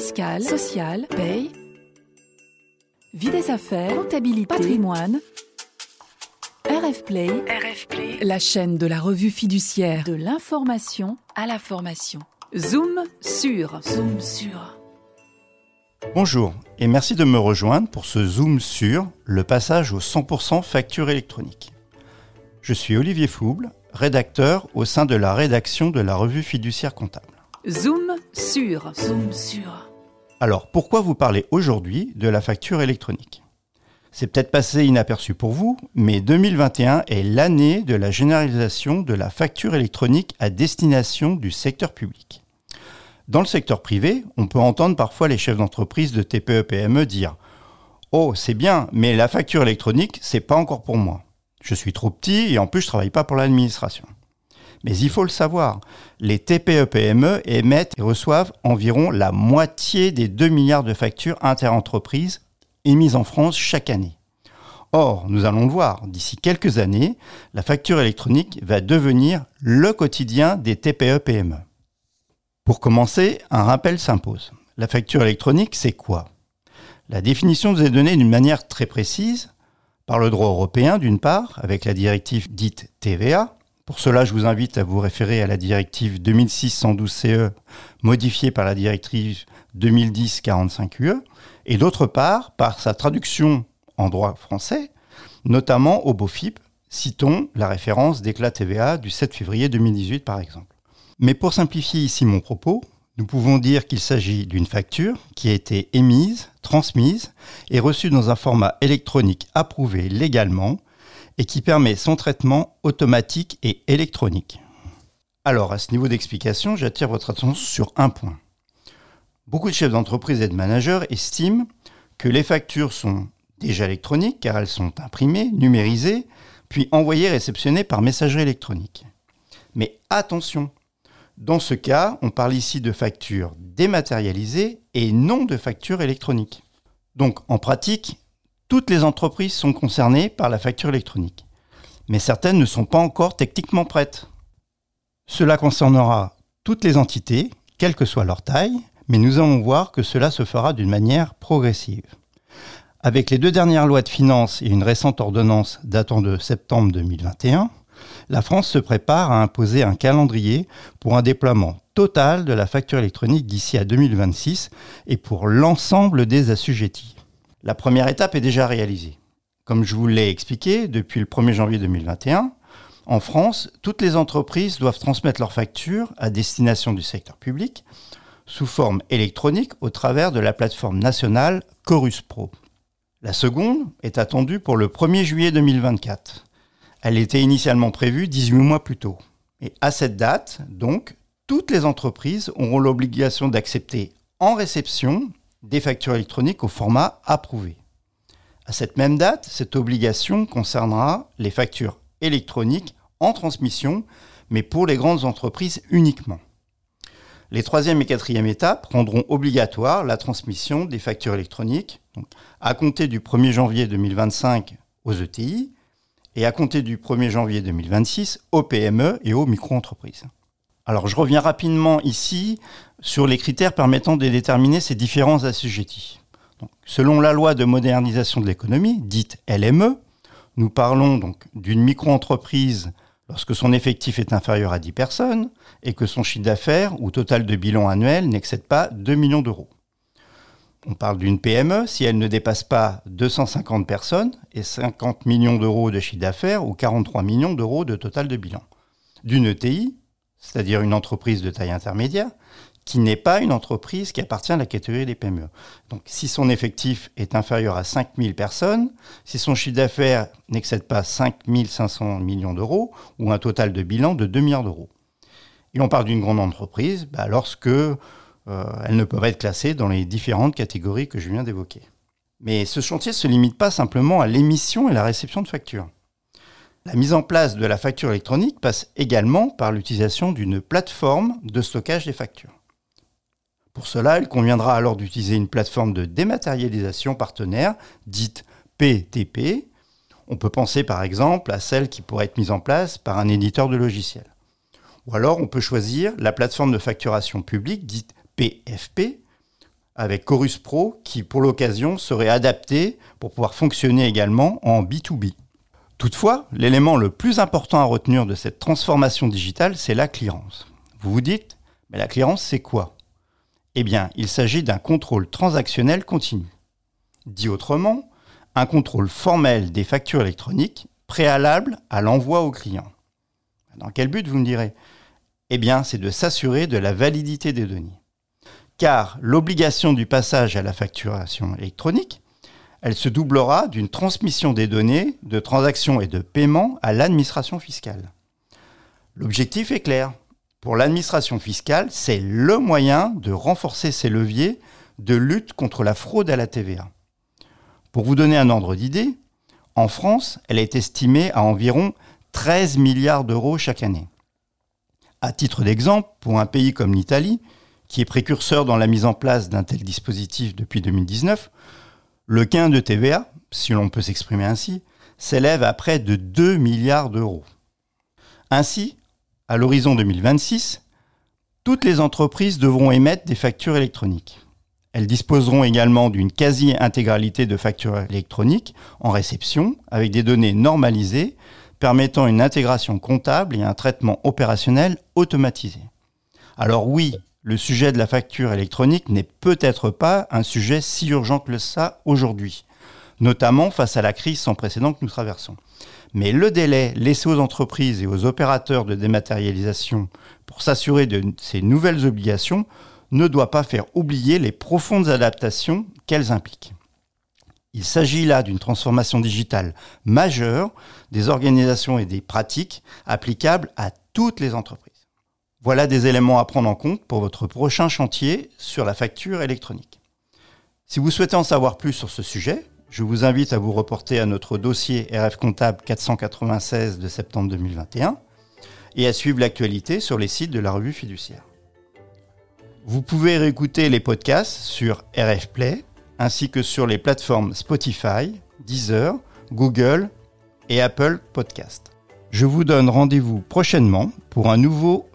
fiscale, sociale, paye, vie des affaires, comptabilité, patrimoine. RF Play, la chaîne de la revue fiduciaire de l'information à la formation. Zoom sur, zoom sur. Bonjour et merci de me rejoindre pour ce Zoom sur le passage au 100% facture électronique. Je suis Olivier Fouble, rédacteur au sein de la rédaction de la revue fiduciaire comptable. Zoom sur, zoom sur. Alors pourquoi vous parler aujourd'hui de la facture électronique? C'est peut-être passé inaperçu pour vous, mais 2021 est l'année de la généralisation de la facture électronique à destination du secteur public. Dans le secteur privé, on peut entendre parfois les chefs d'entreprise de TPE-PME dire Oh, c'est bien, mais la facture électronique, c'est pas encore pour moi. Je suis trop petit et en plus je travaille pas pour l'administration. Mais il faut le savoir, les TPE-PME émettent et reçoivent environ la moitié des 2 milliards de factures interentreprises émises en France chaque année. Or, nous allons le voir, d'ici quelques années, la facture électronique va devenir le quotidien des TPE-PME. Pour commencer, un rappel s'impose. La facture électronique, c'est quoi? La définition nous est donnée d'une manière très précise par le droit européen, d'une part, avec la directive dite TVA, pour cela, je vous invite à vous référer à la directive 2006-112-CE modifiée par la directive 2010-45-UE, et d'autre part, par sa traduction en droit français, notamment au BOFIP, citons la référence d'éclat TVA du 7 février 2018 par exemple. Mais pour simplifier ici mon propos, nous pouvons dire qu'il s'agit d'une facture qui a été émise, transmise et reçue dans un format électronique approuvé légalement et qui permet son traitement automatique et électronique. Alors, à ce niveau d'explication, j'attire votre attention sur un point. Beaucoup de chefs d'entreprise et de managers estiment que les factures sont déjà électroniques car elles sont imprimées, numérisées, puis envoyées, réceptionnées par messagerie électronique. Mais attention, dans ce cas, on parle ici de factures dématérialisées et non de factures électroniques. Donc en pratique, toutes les entreprises sont concernées par la facture électronique, mais certaines ne sont pas encore techniquement prêtes. Cela concernera toutes les entités, quelle que soit leur taille, mais nous allons voir que cela se fera d'une manière progressive. Avec les deux dernières lois de finances et une récente ordonnance datant de septembre 2021, la France se prépare à imposer un calendrier pour un déploiement total de la facture électronique d'ici à 2026 et pour l'ensemble des assujettis. La première étape est déjà réalisée. Comme je vous l'ai expliqué, depuis le 1er janvier 2021, en France, toutes les entreprises doivent transmettre leurs factures à destination du secteur public sous forme électronique au travers de la plateforme nationale Chorus Pro. La seconde est attendue pour le 1er juillet 2024. Elle était initialement prévue 18 mois plus tôt. Et à cette date, donc, toutes les entreprises auront l'obligation d'accepter en réception des factures électroniques au format approuvé. À cette même date, cette obligation concernera les factures électroniques en transmission, mais pour les grandes entreprises uniquement. Les troisième et quatrième étapes rendront obligatoire la transmission des factures électroniques à compter du 1er janvier 2025 aux ETI et à compter du 1er janvier 2026 aux PME et aux micro-entreprises. Alors je reviens rapidement ici sur les critères permettant de déterminer ces différents assujettis. selon la loi de modernisation de l'économie, dite LME, nous parlons donc d'une micro-entreprise lorsque son effectif est inférieur à 10 personnes et que son chiffre d'affaires ou total de bilan annuel n'excède pas 2 millions d'euros. On parle d'une PME si elle ne dépasse pas 250 personnes et 50 millions d'euros de chiffre d'affaires ou 43 millions d'euros de total de bilan. D'une ETI c'est-à-dire une entreprise de taille intermédiaire, qui n'est pas une entreprise qui appartient à la catégorie des PME. Donc si son effectif est inférieur à 5000 personnes, si son chiffre d'affaires n'excède pas 5500 millions d'euros, ou un total de bilan de 2 milliards d'euros. Et on parle d'une grande entreprise bah, lorsque euh, ne peuvent être classées dans les différentes catégories que je viens d'évoquer. Mais ce chantier ne se limite pas simplement à l'émission et la réception de factures. La mise en place de la facture électronique passe également par l'utilisation d'une plateforme de stockage des factures. Pour cela, il conviendra alors d'utiliser une plateforme de dématérialisation partenaire, dite PTP. On peut penser par exemple à celle qui pourrait être mise en place par un éditeur de logiciels. Ou alors on peut choisir la plateforme de facturation publique, dite PFP, avec Chorus Pro qui, pour l'occasion, serait adapté pour pouvoir fonctionner également en B2B. Toutefois, l'élément le plus important à retenir de cette transformation digitale, c'est la clearance. Vous vous dites, mais la clearance, c'est quoi? Eh bien, il s'agit d'un contrôle transactionnel continu. Dit autrement, un contrôle formel des factures électroniques préalable à l'envoi au client. Dans quel but, vous me direz? Eh bien, c'est de s'assurer de la validité des données. Car l'obligation du passage à la facturation électronique, elle se doublera d'une transmission des données de transactions et de paiements à l'administration fiscale. L'objectif est clair. Pour l'administration fiscale, c'est le moyen de renforcer ses leviers de lutte contre la fraude à la TVA. Pour vous donner un ordre d'idée, en France, elle est estimée à environ 13 milliards d'euros chaque année. À titre d'exemple, pour un pays comme l'Italie, qui est précurseur dans la mise en place d'un tel dispositif depuis 2019, le gain de TVA, si l'on peut s'exprimer ainsi, s'élève à près de 2 milliards d'euros. Ainsi, à l'horizon 2026, toutes les entreprises devront émettre des factures électroniques. Elles disposeront également d'une quasi-intégralité de factures électroniques en réception, avec des données normalisées permettant une intégration comptable et un traitement opérationnel automatisé. Alors oui, le sujet de la facture électronique n'est peut-être pas un sujet si urgent que ça aujourd'hui, notamment face à la crise sans précédent que nous traversons. Mais le délai laissé aux entreprises et aux opérateurs de dématérialisation pour s'assurer de ces nouvelles obligations ne doit pas faire oublier les profondes adaptations qu'elles impliquent. Il s'agit là d'une transformation digitale majeure des organisations et des pratiques applicables à toutes les entreprises. Voilà des éléments à prendre en compte pour votre prochain chantier sur la facture électronique. Si vous souhaitez en savoir plus sur ce sujet, je vous invite à vous reporter à notre dossier RF Comptable 496 de septembre 2021 et à suivre l'actualité sur les sites de la revue fiduciaire. Vous pouvez réécouter les podcasts sur RF Play ainsi que sur les plateformes Spotify, Deezer, Google et Apple Podcast. Je vous donne rendez-vous prochainement pour un nouveau